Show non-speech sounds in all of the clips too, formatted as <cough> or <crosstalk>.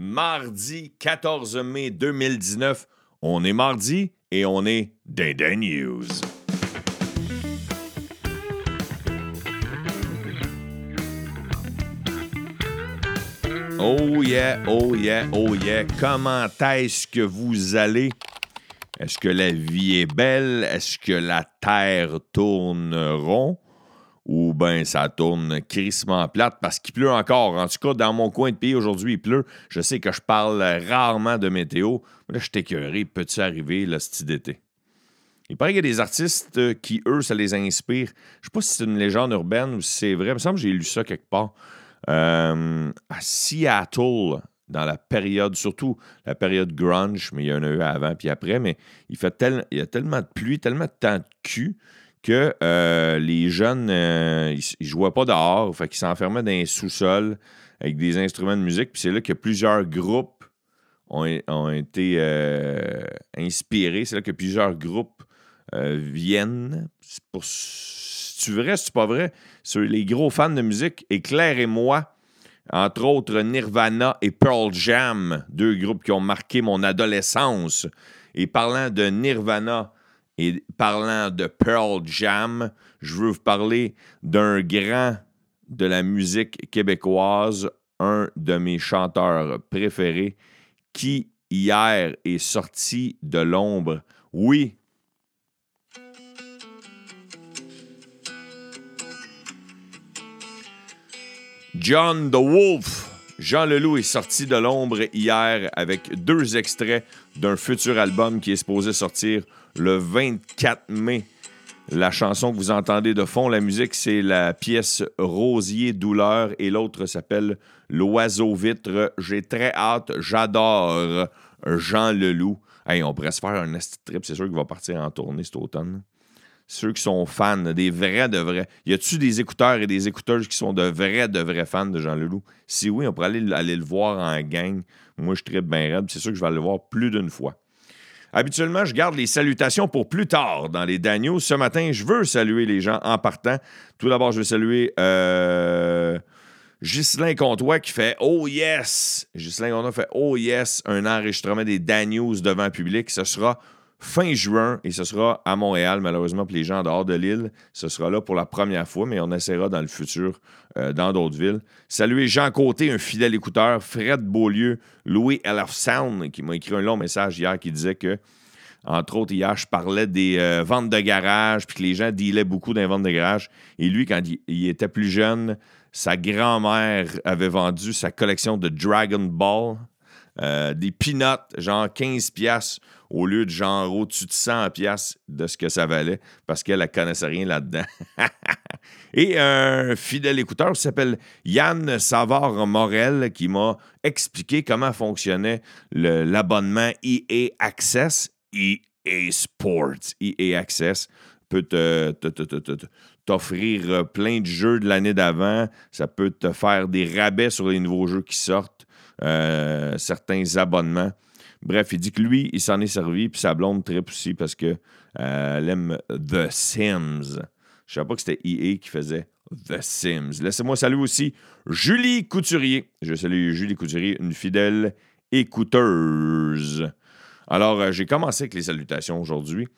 mardi 14 mai 2019. On est mardi et on est Day News. Oh yeah, oh yeah, oh yeah. Comment est-ce que vous allez? Est-ce que la vie est belle? Est-ce que la terre tourne rond? Ou bien ça tourne crissement plate parce qu'il pleut encore. En tout cas, dans mon coin de pays aujourd'hui, il pleut. Je sais que je parle rarement de météo. Mais là, je suis écœuré. Peut-il arriver le style d'été? Il paraît qu'il y a des artistes qui, eux, ça les inspire. Je ne sais pas si c'est une légende urbaine ou si c'est vrai. Il me semble que j'ai lu ça quelque part. Euh, à Seattle, dans la période, surtout la période grunge, mais il y en a eu avant puis après, mais il, fait il y a tellement de pluie, tellement de temps de cul que euh, les jeunes, euh, ils, jouaient pas dehors, fait qu'ils s'enfermaient dans un sous-sol avec des instruments de musique. Puis c'est là que plusieurs groupes ont, été euh, inspirés. C'est là que plusieurs groupes viennent. Pour, si tu vrai, si pas vrai, sur les gros fans de musique, éclairez-moi. Entre autres, Nirvana et Pearl Jam, deux groupes qui ont marqué mon adolescence. Et parlant de Nirvana, et parlant de Pearl Jam, je veux vous parler d'un grand de la musique québécoise, un de mes chanteurs préférés, qui hier est sorti de l'ombre. Oui. John the Wolf. Jean Leloup est sorti de l'ombre hier avec deux extraits d'un futur album qui est supposé sortir le 24 mai. La chanson que vous entendez de fond, la musique, c'est la pièce Rosier Douleur et l'autre s'appelle L'Oiseau Vitre. J'ai très hâte, j'adore Jean Leloup. Hey, on pourrait se faire un trip, c'est sûr qu'il va partir en tournée cet automne. Ceux qui sont fans, des vrais de vrais. Y a-tu des écouteurs et des écouteuses qui sont de vrais de vrais fans de Jean Leloup? Si oui, on pourrait aller, aller le voir en gang. Moi, je tripe bien raide. C'est sûr que je vais aller le voir plus d'une fois. Habituellement, je garde les salutations pour plus tard dans les Daniels. Ce matin, je veux saluer les gens en partant. Tout d'abord, je veux saluer euh, Ghislain Comtois qui fait Oh yes! Ghislain Comtois fait Oh yes, un enregistrement des Daniels devant public. Ce sera fin juin et ce sera à Montréal, malheureusement pour les gens dehors de l'île. Ce sera là pour la première fois, mais on essaiera dans le futur euh, dans d'autres villes. Saluer Jean Côté, un fidèle écouteur, Fred Beaulieu, Louis LF Sound, qui m'a écrit un long message hier qui disait que, entre autres, hier, je parlais des euh, ventes de garage, puis que les gens dealaient beaucoup dans les ventes de garage. Et lui, quand il, était plus jeune, sa grand-mère avait vendu sa collection de Dragon Ball, euh, des peanuts, genre 15 piastres au lieu de genre au-dessus de 100 pièces de ce que ça valait parce qu'elle ne connaissait rien là-dedans. <laughs> Et un fidèle écouteur qui s'appelle Yann Savard-Morel qui m'a expliqué comment fonctionnait l'abonnement EA Access, EA Sports, EA Access peut t'offrir plein de jeux de l'année d'avant. Ça peut te faire des rabais sur les nouveaux jeux qui sortent, euh, certains abonnements. Bref, il dit que lui, il s'en est servi, puis sa blonde trip aussi parce qu'elle euh, aime The Sims. Je savais pas que c'était EA qui faisait The Sims. Laissez-moi saluer aussi Julie Couturier. Je salue Julie Couturier, une fidèle écouteuse. Alors, euh, j'ai commencé avec les salutations aujourd'hui.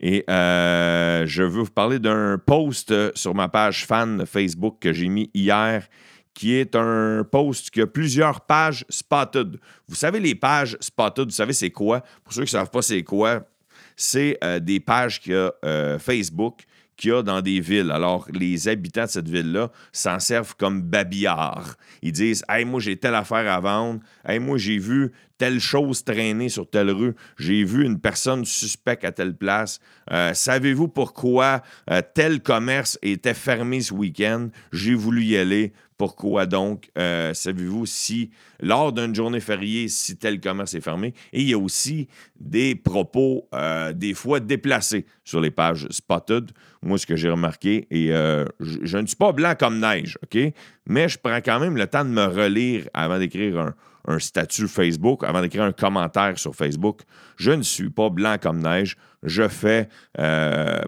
Et euh, je veux vous parler d'un post sur ma page fan Facebook que j'ai mis hier qui est un post qui a plusieurs pages spotted. Vous savez, les pages spotted, vous savez c'est quoi? Pour ceux qui ne savent pas c'est quoi, c'est euh, des pages qu'il y a euh, Facebook qu'il y a dans des villes. Alors, les habitants de cette ville-là s'en servent comme babillards. Ils disent Hey, moi, j'ai telle affaire à vendre. Hey, moi, j'ai vu telle chose traîner sur telle rue. J'ai vu une personne suspecte à telle place. Euh, savez-vous pourquoi tel commerce était fermé ce week-end? J'ai voulu y aller. Pourquoi donc, euh, savez-vous si, lors d'une journée fériée, si tel commerce est fermé? Et il y a aussi des propos, euh, des fois déplacés sur les pages Spotted. Moi, ce que j'ai remarqué, et euh, je, ne suis pas blanc comme neige, OK? Mais je prends quand même le temps de me relire avant d'écrire un, un statut Facebook, avant d'écrire un commentaire sur Facebook. Je ne suis pas blanc comme neige. Je fais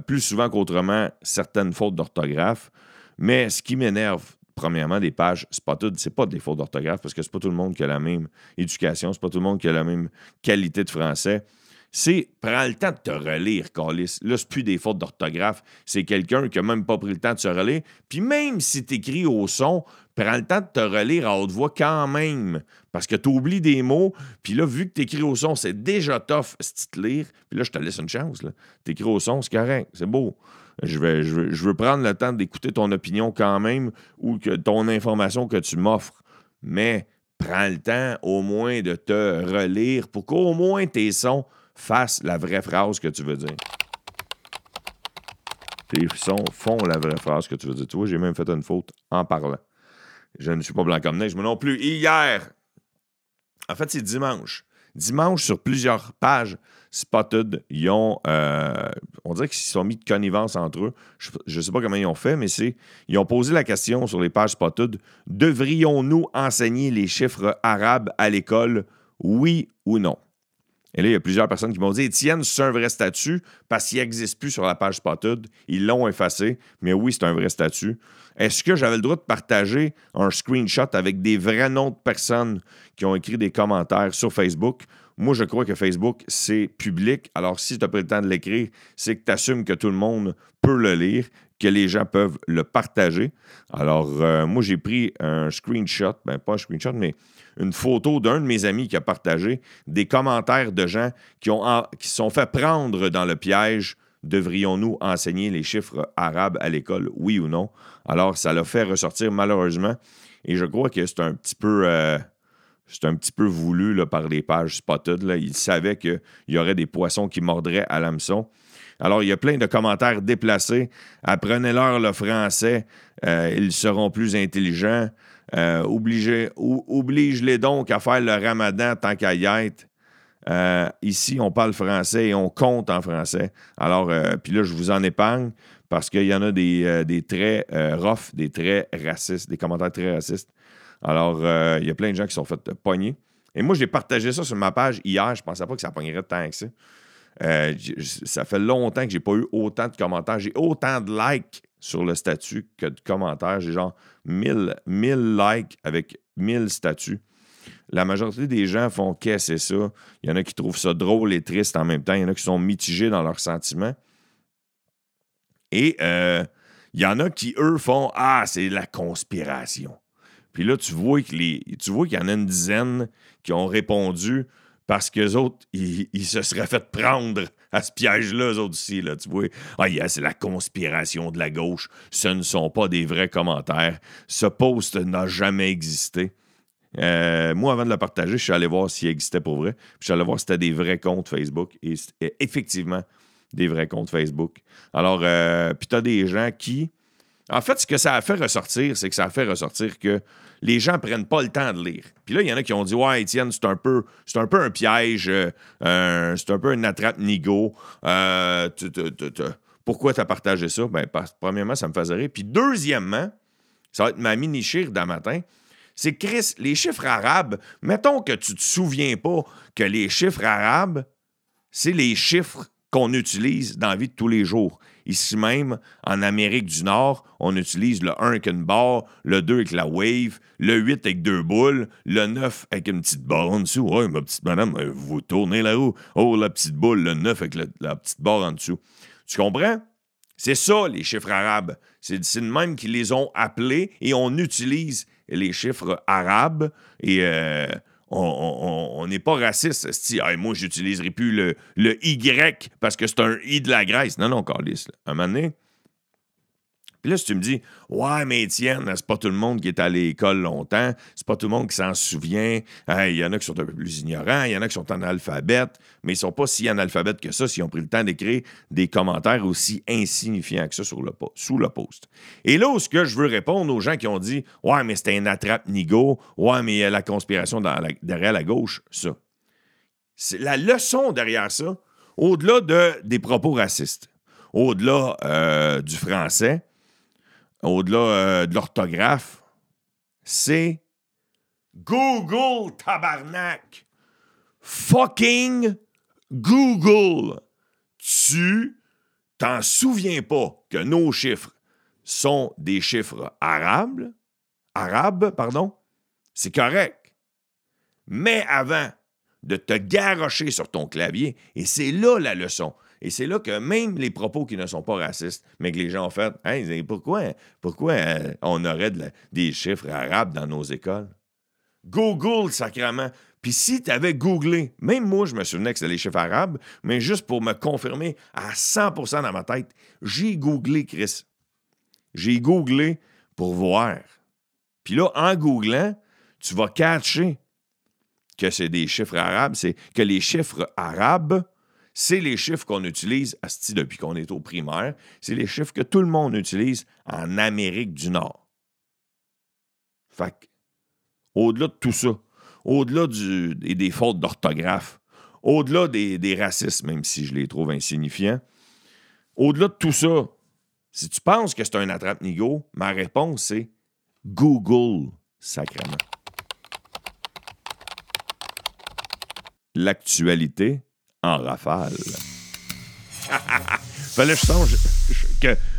plus souvent qu'autrement certaines fautes d'orthographe. Mais ce qui m'énerve premièrement, des pages spotted, c'est pas des fautes d'orthographe parce que c'est pas tout le monde qui a la même éducation, c'est pas tout le monde qui a la même qualité de français. C'est prends le temps de te relire, Calis. Là, c'est plus des fautes d'orthographe. C'est quelqu'un qui a même pas pris le temps de se relire. Puis même si tu écris au son, prends le temps de te relire à haute voix quand même. Parce que tu oublies des mots. Puis là, vu que tu écris au son, c'est déjà tough si te lire. Puis là, je te laisse une chance. Tu écris au son, c'est correct. C'est beau. Je, vais, je, veux, prendre le temps d'écouter ton opinion quand même ou que ton information que tu m'offres. Mais prends le temps au moins de te relire pour qu'au moins tes sons fassent la vraie phrase que tu veux dire. Tes sons font la vraie phrase que tu veux dire. Tu vois, j'ai même fait une faute en parlant. Je ne suis pas blanc comme neige, moi non plus. Hier, en fait, c'est dimanche. Dimanche, sur plusieurs pages, Spotted, ils ont, euh, on dirait qu'ils se sont mis de connivence entre eux. Je ne sais pas comment ils ont fait, mais c'est, ils ont posé la question sur les pages Spotted devrions-nous enseigner les chiffres arabes à l'école, oui ou non? Et là, il y a plusieurs personnes qui m'ont dit Étienne, c'est un vrai statut parce qu'il n'existe plus sur la page Spotted. Ils l'ont effacé, mais oui, c'est un vrai statut. Est-ce que j'avais le droit de partager un screenshot avec des vrais noms de personnes qui ont écrit des commentaires sur Facebook? Moi, je crois que Facebook, c'est public. Alors, si tu as pris le temps de l'écrire, c'est que tu assumes que tout le monde peut le lire, que les gens peuvent le partager. Alors, euh, moi, j'ai pris un screenshot, ben pas un screenshot, mais une photo d'un de mes amis qui a partagé des commentaires de gens qui ont sont fait prendre dans le piège devrions-nous enseigner les chiffres arabes à l'école, oui ou non? Alors, ça l'a fait ressortir malheureusement. Et je crois que c'est un petit peu. Euh, c'est un petit peu voulu par les pages spotted. Là. Ils savaient qu'il y aurait des poissons qui mordraient à l'hameçon. Alors, il y a plein de commentaires déplacés. Apprenez-leur le français, euh, ils seront plus intelligents. Euh, oblige-les donc à faire le ramadan tant qu'à y être. Euh, ici, on parle français et on compte en français. Alors, euh, puis là, je vous en épargne parce qu'il y en a des, euh, traits rough, des traits racistes, des commentaires très racistes. Alors, il y a plein de gens qui sont fait pogner. Et moi, j'ai partagé ça sur ma page hier. Je ne pensais pas que ça pognerait tant que ça. ça fait longtemps que j'ai pas eu autant de commentaires. J'ai autant de likes sur le statut que de commentaires. J'ai genre 1000, 1000 likes avec 1000 statuts. La majorité des gens font qu'est-ce c'est ça? Il y en a qui trouvent ça drôle et triste en même temps. Il y en a qui sont mitigés dans leurs sentiments. Et euh, il y en a qui, eux, font Ah, c'est la conspiration. Puis là, tu vois qu'il y en a une dizaine qui ont répondu parce qu'eux autres, ils, se seraient fait prendre à ce piège-là, eux autres aussi. Tu vois, ah, c'est la conspiration de la gauche. Ce ne sont pas des vrais commentaires. Ce post n'a jamais existé. Euh, moi, avant de le partager, je suis allé voir s'il existait pour vrai. je suis allé voir si c'était des vrais comptes Facebook. Et, effectivement, des vrais comptes Facebook. Alors, euh, puis tu as des gens qui. En fait, ce que ça a fait ressortir, c'est que ça a fait ressortir que les gens prennent pas le temps de lire. Puis là, il y en a qui ont dit Ouais, Étienne, c'est un peu, c'est un, peu un piège, euh, c'est un peu une attrape-nigo. pourquoi tu as partagé ça? Ben, premièrement, ça me faisait rire. Puis deuxièmement, ça va être ma mini-chire d'un matin c'est Chris, les chiffres arabes, mettons que tu te souviens pas que les chiffres arabes, c'est les chiffres qu'on utilise dans la vie de tous les jours. Ici même, en Amérique du Nord, on utilise le 1 avec une barre, le 2 avec la wave, le 8 avec deux boules, le 9 avec une petite barre en dessous. Oh, ma petite madame, euh, vous tournez la roue. Oh, la petite boule, le 9 avec la petite barre en dessous. Tu comprends? C'est ça, les chiffres arabes. C'est de même qu'ils les ont appelés et on utilise les chiffres arabes et euh, on n'est pas raciste. Si, moi, j'utiliserai plus le, le, Y parce que c'est un I de la Grèce. Non, non, Carlis. À un moment donné, puis là, si tu me dis, ouais, mais Étienne, c'est pas tout le monde qui est à l'école longtemps, c'est pas tout le monde qui s'en souvient, il y en a qui sont un peu plus ignorants, il y en a qui sont analphabètes, mais ils sont pas si analphabètes que ça s'ils ont pris le temps d'écrire des commentaires aussi insignifiants que ça sur le, sous le post. Et là où ce que je veux répondre aux gens qui ont dit, ouais, mais c'était un attrape-nigo, ouais, mais il y a la conspiration derrière la gauche, ça. La leçon derrière ça, au-delà de, des propos racistes, au-delà euh, du français, au-delà euh, de l'orthographe, c'est Google tabarnak. Fucking Google. Tu t'en souviens pas que nos chiffres sont des chiffres arabes? arabes, pardon, c'est correct. Mais avant de te garrocher sur ton clavier, et c'est là la leçon. Et c'est là que même les propos qui ne sont pas racistes, mais que les gens ont fait, hey, pourquoi, pourquoi euh, on aurait des chiffres arabes dans nos écoles? Google, sacrément. Puis si tu avais googlé, même moi, je me souvenais que c'était les chiffres arabes, mais juste pour me confirmer à 100% dans ma tête, j'ai googlé, Chris. J'ai googlé pour voir. Puis là, en googlant, tu vas catcher que c'est des chiffres arabes. C'est que les chiffres arabes, c'est les chiffres qu'on utilise depuis qu'on est au primaire. C'est les chiffres que tout le monde utilise en Amérique du Nord. Fait au-delà de tout ça, au-delà des, fautes d'orthographe, au-delà des, des, racismes, même si je les trouve insignifiants, au-delà de tout ça, si tu penses que c'est un attrape-nigo, ma réponse c'est Google, sacrément. L'actualité en rafale. <laughs> fallait que je change,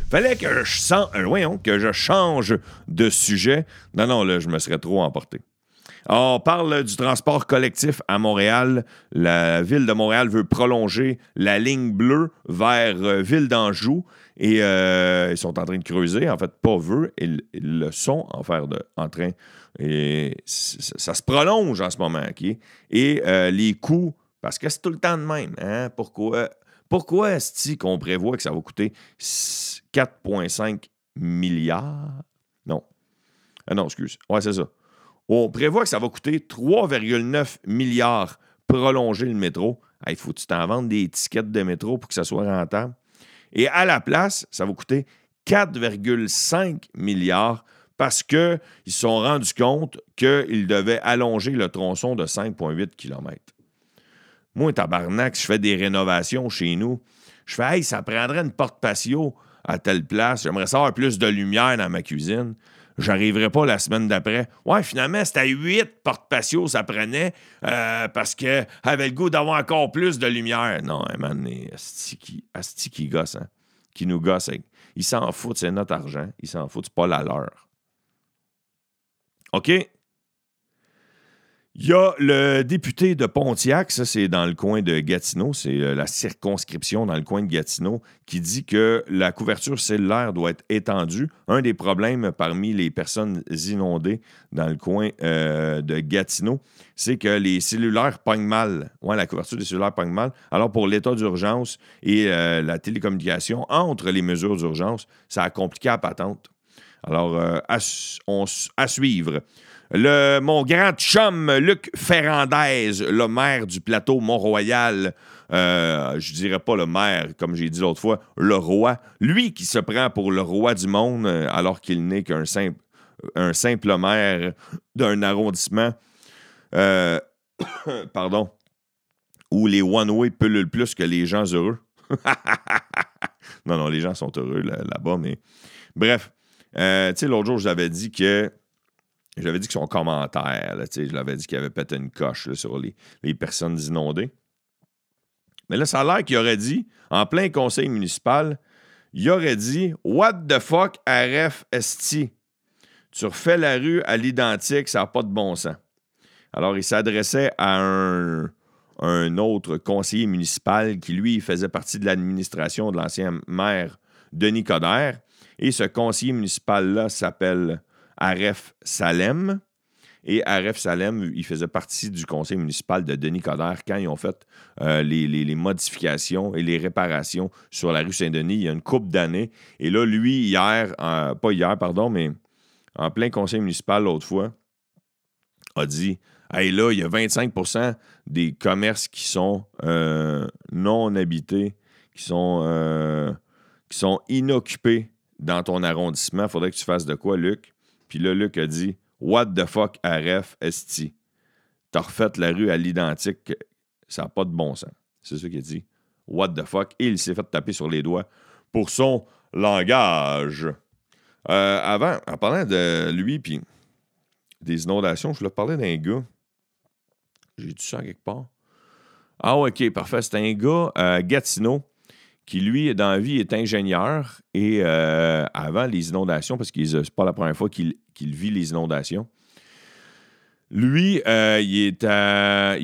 fallait que je euh, que je change de sujet. Non, non, là, je me serais trop emporté. On parle du transport collectif à Montréal. La ville de Montréal veut prolonger la ligne bleue vers euh, Ville d'Anjou et euh, ils sont en train de creuser. En fait, pas veut, ils, le sont en, faire de, en train. Et ça, se prolonge en ce moment. Et les coûts, parce que c'est tout le temps de même. Hein? Pourquoi, pourquoi est-ce qu'on prévoit que ça va coûter 4,5 milliards? Non. Ah non, excuse. Ouais, c'est ça. On prévoit que ça va coûter 3,9 milliards prolonger le métro. Il faut que tu t'en vendes des tickets de métro pour que ça soit rentable. Et à la place, ça va coûter 4,5 milliards parce qu'ils se sont rendus compte qu'ils devaient allonger le tronçon de 5,8 km. Moi, tabarnak, je fais des rénovations chez nous. Je fais, hey, ça prendrait une porte patio à telle place. J'aimerais savoir plus de lumière dans ma cuisine j'arriverai pas la semaine d'après. Ouais, finalement, c'était huit porte-patio, ça prenait, euh, parce qu'elle avait le goût d'avoir encore plus de lumière. Non, un man, Asti qui, gosse, hein, qui nous gosse. Il s'en fout, c'est notre argent. Il s'en fout, c'est pas la leur. OK? Il y a le député de Pontiac, ça c'est dans le coin de Gatineau, c'est euh, la circonscription dans le coin de Gatineau, qui dit que la couverture cellulaire doit être étendue. Un des problèmes parmi les personnes inondées dans le coin euh, de Gatineau, c'est que les cellulaires pognent mal. Ouais, la couverture des cellulaires pogne mal. Alors pour l'état d'urgence et euh, la télécommunication, entre les mesures d'urgence, ça a compliqué la patente. Alors, à suivre. Le, mon grand chum Luc Ferrandez, le maire du plateau Mont-Royal, euh, je dirais pas le maire, comme j'ai dit l'autre fois, le roi, lui qui se prend pour le roi du monde euh, alors qu'il n'est qu'un simple, un simple maire d'un arrondissement, euh, <coughs> pardon, où les one-way pullulent plus que les gens heureux. <laughs> non, non, les gens sont heureux là-bas, mais bref. tu sais, l'autre jour, je vous avais dit que j'avais dit que son commentaire, je l'avais dit qu'il avait pété une coche sur les, personnes inondées. Mais là, ça a l'air qu'il aurait dit, en plein conseil municipal, il aurait dit What the fuck, RFST? Tu refais la rue à l'identique, ça n'a pas de bon sens. Alors, il s'adressait à un, un, autre conseiller municipal qui, lui, faisait partie de l'administration de l'ancien maire Denis Coderre. Et ce conseiller municipal-là s'appelle Aref Salem. Et Aref Salem, il faisait partie du conseil municipal de Denis Coderre quand ils ont fait euh, les, modifications et les réparations sur la rue Saint-Denis il y a une couple d'années. Et là, lui, hier, pas hier, pardon, mais en plein conseil municipal l'autre fois, a dit Hey, là, il y a 25% des commerces qui sont euh, non habités, qui sont, euh, qui sont inoccupés dans ton arrondissement. Il faudrait que tu fasses de quoi, Luc? Puis là, Luc a dit What the fuck, RF, esti? T'as refait la rue à l'identique. Ça n'a pas de bon sens. C'est ça qu'il a dit. What the fuck? Et il s'est fait taper sur les doigts pour son langage. Euh, avant, en parlant de lui puis des inondations, je voulais parler d'un gars. J'ai dit ça quelque part. Ah, ok, parfait. C'est un gars, euh, Gatineau, qui, lui, dans la vie, est ingénieur et euh, avant les inondations, parce que c'est pas la première fois qu'il vit les inondations, lui, euh, il, est a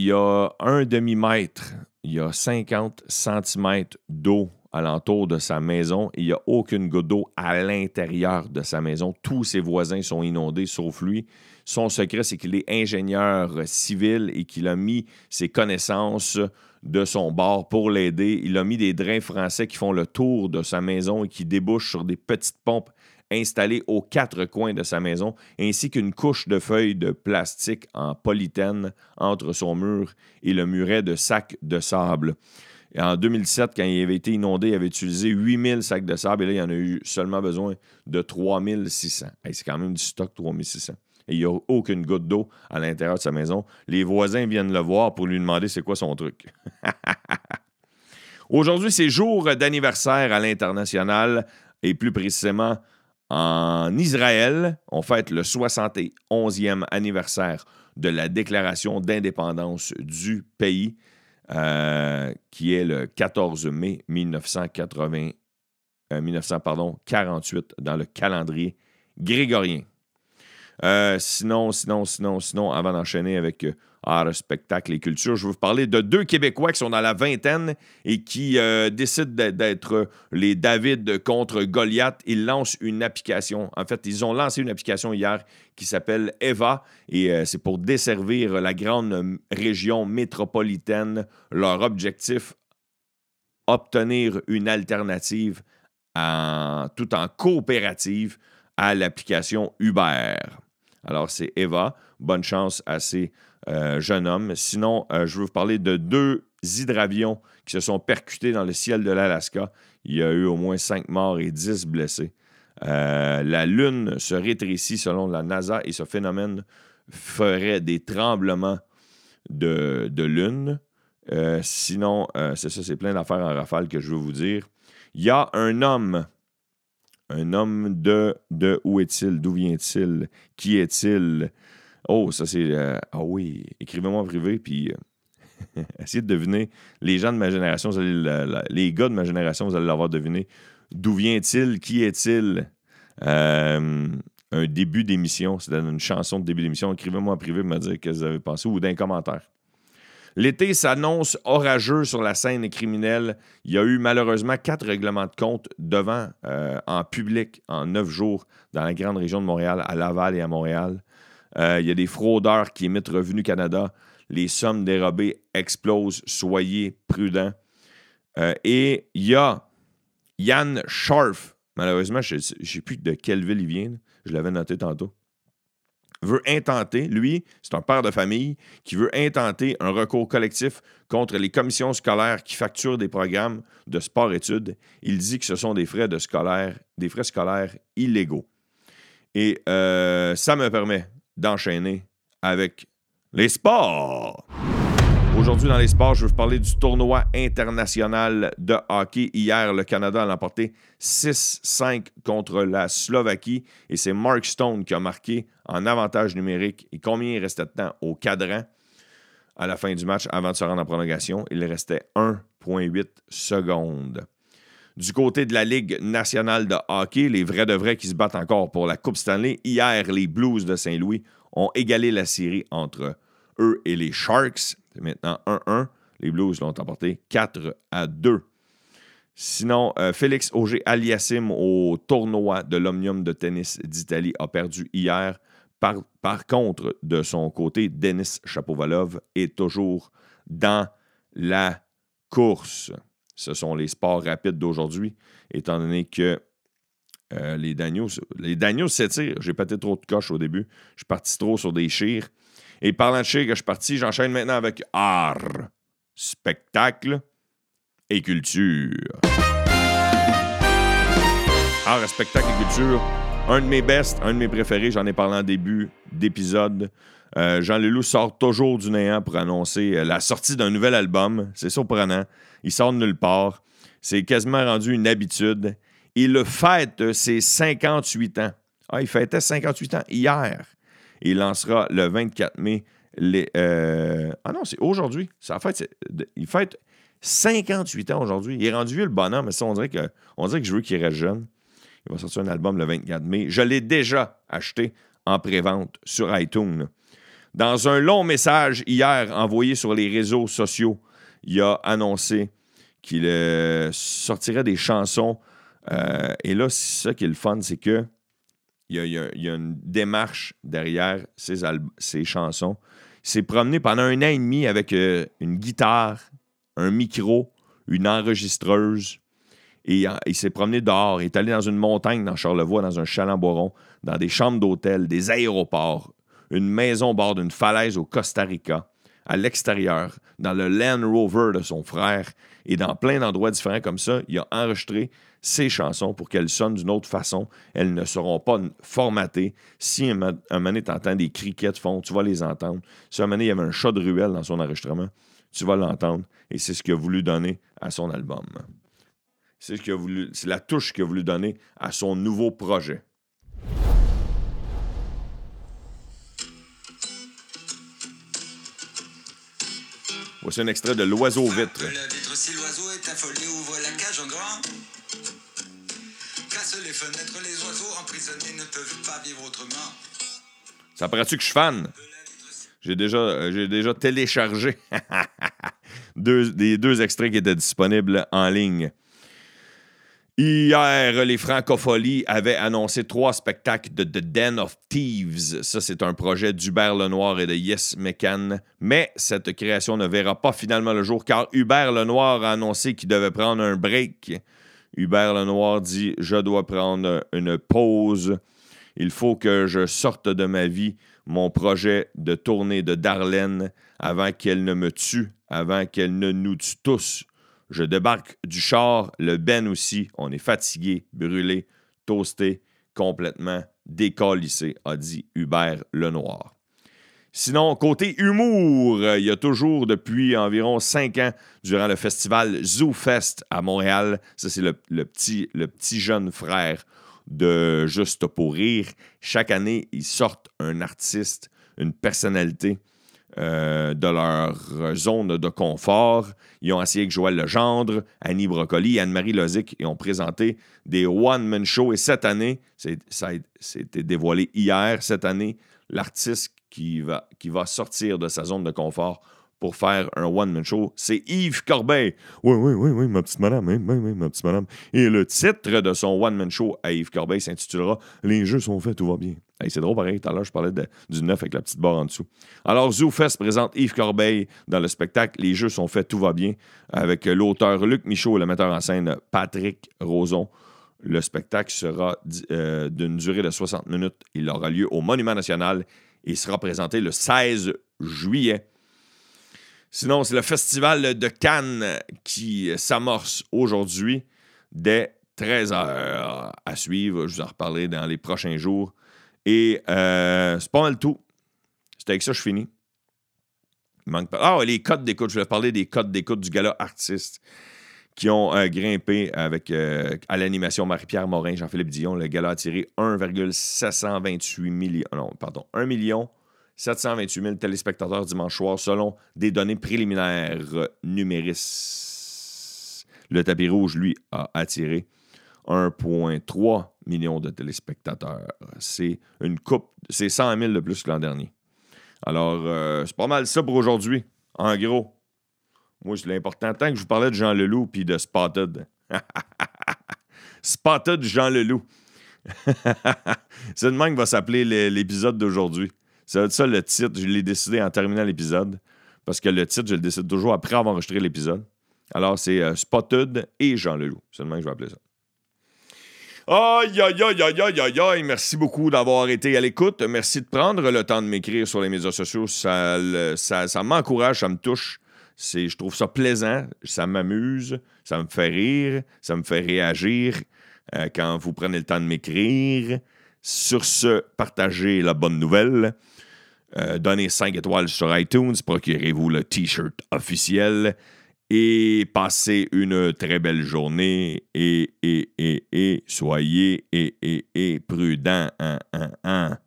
un demi-mètre, il y a 50 centimètres d'eau alentour de sa maison il n'y a aucune goutte d'eau à l'intérieur de sa maison. Tous ses voisins sont inondés, sauf lui. Son secret, c'est qu'il est ingénieur civil et qu'il a mis ses connaissances de son bord pour l'aider. Il a mis des drains français qui font le tour de sa maison et qui débouchent sur des petites pompes installées aux quatre coins de sa maison, ainsi qu'une couche de feuilles de plastique en polythène entre son mur et le muret de sacs de sable. en 2007, quand il avait été inondé, il avait utilisé 8000 sacs de sable et là, il en a eu seulement besoin de 3600. c'est quand même du stock, 3600 et il n'y a aucune goutte d'eau à l'intérieur de sa maison. Les voisins viennent le voir pour lui demander c'est quoi son truc. <laughs> Aujourd'hui, c'est jour d'anniversaire à l'international et plus précisément en Israël. On fête le 71e anniversaire de la déclaration d'indépendance du pays, euh, qui est le 14 mai 1980, 1948 euh, dans le calendrier grégorien. Euh, sinon, sinon, sinon, sinon, avant d'enchaîner avec euh, art, spectacle et culture, je vais vous parler de deux Québécois qui sont dans la vingtaine et qui euh, décident d'être les David contre Goliath. Ils lancent une application. En fait, ils ont lancé une application hier qui s'appelle Eva et c'est pour desservir la grande région métropolitaine. Leur objectif, obtenir une alternative tout en coopérative à l'application Uber. Alors, c'est Eva. Bonne chance à ces euh, jeunes hommes. Sinon, euh, je veux vous parler de deux hydravions qui se sont percutés dans le ciel de l'Alaska. Il y a eu au moins cinq morts et dix blessés. Euh, la Lune se rétrécit selon la NASA et ce phénomène ferait des tremblements de, de Lune. sinon, c'est ça, c'est plein d'affaires en rafale que je veux vous dire. Il y a un homme un homme de, de où est-il? D'où vient-il? Qui est-il? Oh, ça c'est. Euh, ah oui, écrivez-moi en privé, puis euh, <laughs> essayez de deviner. Les gens de ma génération, les gars de ma génération, vous allez l'avoir deviné. D'où vient-il? Qui est-il? Euh, un début d'émission, c'est une chanson de début d'émission. Écrivez-moi en privé, me dire ce que vous avez pensé ou d'un commentaire. L'été s'annonce orageux sur la scène criminelle. Il y a eu malheureusement quatre règlements de compte devant euh, en public en neuf jours dans la grande région de Montréal, à Laval et à Montréal. Euh, il y a des fraudeurs qui émettent Revenu Canada. Les sommes dérobées explosent. Soyez prudents. Euh, et il y a Yann Scharf. Malheureusement, je ne sais plus de quelle ville il vient. Je l'avais noté tantôt veut intenter, lui, c'est un père de famille, qui veut intenter un recours collectif contre les commissions scolaires qui facturent des programmes de sport-études. Il dit que ce sont des frais, de scolaire, des frais scolaires illégaux. Et euh, ça me permet d'enchaîner avec les sports. Aujourd'hui, dans les sports, je vais vous parler du tournoi international de hockey. Hier, le Canada a emporté 6-5 contre la Slovaquie et c'est Mark Stone qui a marqué en avantage numérique. Et combien il restait de temps au cadran à la fin du match avant de se rendre en prolongation? Il restait 1,8 secondes. Du côté de la Ligue nationale de hockey, les vrais de vrais qui se battent encore pour la Coupe Stanley, hier, les Blues de Saint-Louis ont égalé la série entre eux et les Sharks. C'est maintenant 1-1. Les Blues l'ont emporté 4 à 2. Sinon, euh, Félix Auger Aliassim au tournoi de l'Omnium de tennis d'Italie a perdu hier. Par, contre, de son côté, Denis Chapovalov est toujours dans la course. Ce sont les sports rapides d'aujourd'hui, étant donné que euh, les Daniels, les s'étirent. J'ai pété trop de coche au début. Je suis parti trop sur des chires. Et parlant de chire que je suis parti, j'enchaîne maintenant avec art, spectacle et culture. Art, spectacle et culture. Un de mes best, un de mes préférés, j'en ai parlé en début d'épisode. Euh, Jean Leloup sort toujours du néant pour annoncer euh, la sortie d'un nouvel album. C'est surprenant. Il sort de nulle part. C'est quasiment rendu une habitude. Il le fête ses 58 ans. Ah, il fêtait 58 ans hier. Il lancera le 24 mai. Euh, ah non, c'est aujourd'hui. Ça fait, il fête 58 ans aujourd'hui. Il est rendu le bonhomme, mais ça, on dirait que je veux qu'il reste jeune. Il va sortir un album le 24 mai. Je l'ai déjà acheté en pré-vente sur iTunes. Dans un long message hier envoyé sur les réseaux sociaux, il a annoncé qu'il euh, sortirait des chansons. Euh, et là, ça qui est le fun, c'est que il y, a, une démarche derrière ces, chansons. Il s'est promené pendant un an et demi avec euh, une guitare, un micro, une enregistreuse. Et il s'est promené dehors. Il est allé dans une montagne dans Charlevoix, dans un chalet boiron, dans des chambres d'hôtel, des aéroports, une maison au bord d'une falaise au Costa Rica, à l'extérieur, dans le Land Rover de son frère et dans plein d'endroits différents comme ça. Il a enregistré ces chansons pour qu'elles sonnent d'une autre façon. Elles ne seront pas formatées. Si un, moment tu entends des criquets fond, tu vas les entendre. Si un moment il y avait un chat de ruelle dans son enregistrement, tu vas l'entendre. Et c'est ce qu'il a voulu donner à son album. C'est, ce la touche qu'il a voulu donner à son nouveau projet. Voici un extrait de L'oiseau vitre. La vitre si l'oiseau est affolé, ouvre la cage en grand les fenêtres, les oiseaux emprisonnés ne peuvent pas vivre autrement. Ça paraît-tu que je suis fan? J'ai déjà, euh, j'ai déjà téléchargé <laughs> deux, des deux extraits qui étaient disponibles en ligne. Hier, les Francopholies avaient annoncé trois spectacles de The Den of Thieves. Ça, c'est un projet d'Hubert Lenoir et de Yes McCann. Mais cette création ne verra pas finalement le jour car Hubert Lenoir a annoncé qu'il devait prendre un break Hubert Lenoir dit Je dois prendre une pause. Il faut que je sorte de ma vie mon projet de tournée de Darlene avant qu'elle ne me tue, avant qu'elle ne nous tue tous. Je débarque du char, le Ben aussi. On est fatigué, brûlé, toasté, complètement décalissé, a dit Hubert Lenoir. Sinon, côté humour, euh, il y a toujours depuis environ cinq ans, durant le festival Zoo Fest à Montréal, ça c'est le, petit, le petit jeune frère de Juste pour rire. Chaque année, ils sortent un artiste, une personnalité euh, de leur zone de confort. Ils ont essayé avec Joël Legendre, Annie Brocoli, Anne-Marie Lozic et ont présenté des one-man shows. Et cette année, ça a été dévoilé hier, cette année, l'artiste qui va, qui va sortir de sa zone de confort pour faire un one-man show, c'est Yves Corbeil. Oui, oui, oui, oui, ma petite madame, oui, oui, ma petite madame. Et le titre de son one-man show à Yves Corbeil s'intitulera Les jeux sont faits, tout va bien. C'est drôle, pareil, tout à l'heure, je parlais du neuf avec la petite barre en dessous. Alors, ZooFest présente Yves Corbeil dans le spectacle Les jeux sont faits, tout va bien, avec l'auteur Luc Michaud et le metteur en scène Patrick Roson. Le spectacle sera euh, d'une durée de 60 minutes. Il aura lieu au Monument National et sera présenté le 16 juillet. Sinon, c'est le Festival de Cannes qui s'amorce aujourd'hui dès 13h à suivre. Je vous en reparlerai dans les prochains jours. Et euh, c'est pas mal tout. C'est avec ça que je finis. Il manque pas. Ah, les codes d'écoute. Je vais parler des codes d'écoute du gala artiste qui ont euh, grimpé avec, euh, à l'animation Marie-Pierre Morin, Jean-Philippe Dion. Le gala a tiré 1,728 millions. Non, pardon, 1 million 728 000 téléspectateurs dimanche soir, selon des données préliminaires numéris. Le tapis rouge, lui, a attiré 1,3 million de téléspectateurs. C'est une coupe, c'est 100 000 de plus que l'an dernier. Alors, euh, c'est pas mal ça pour aujourd'hui, en gros. Moi, c'est l'important. Tant que je vous parlais de Jean Leloup puis de Spotted. <laughs> Spotted Jean Leloup. <laughs> c'est de même que va s'appeler l'épisode d'aujourd'hui. C'est ça le titre. Je l'ai décidé en terminant l'épisode. Parce que le titre, je le décide toujours après avoir enregistré l'épisode. Alors, c'est euh, Spotted et Jean Leloup. C'est le même que je vais appeler ça. Aïe, aïe, aïe, aïe, aïe, aïe. Merci beaucoup d'avoir été à l'écoute. Merci de prendre le temps de m'écrire sur les médias sociaux. Ça, ça, m'encourage, ça me touche je trouve ça plaisant, ça m'amuse, ça me fait rire, ça me fait réagir euh, quand vous prenez le temps de m'écrire. Sur ce, partagez la bonne nouvelle. Euh, donnez 5 étoiles sur iTunes, procurez-vous le t-shirt officiel et passez une très belle journée et, et, et, et soyez et, et, et prudents. Hein, hein, hein.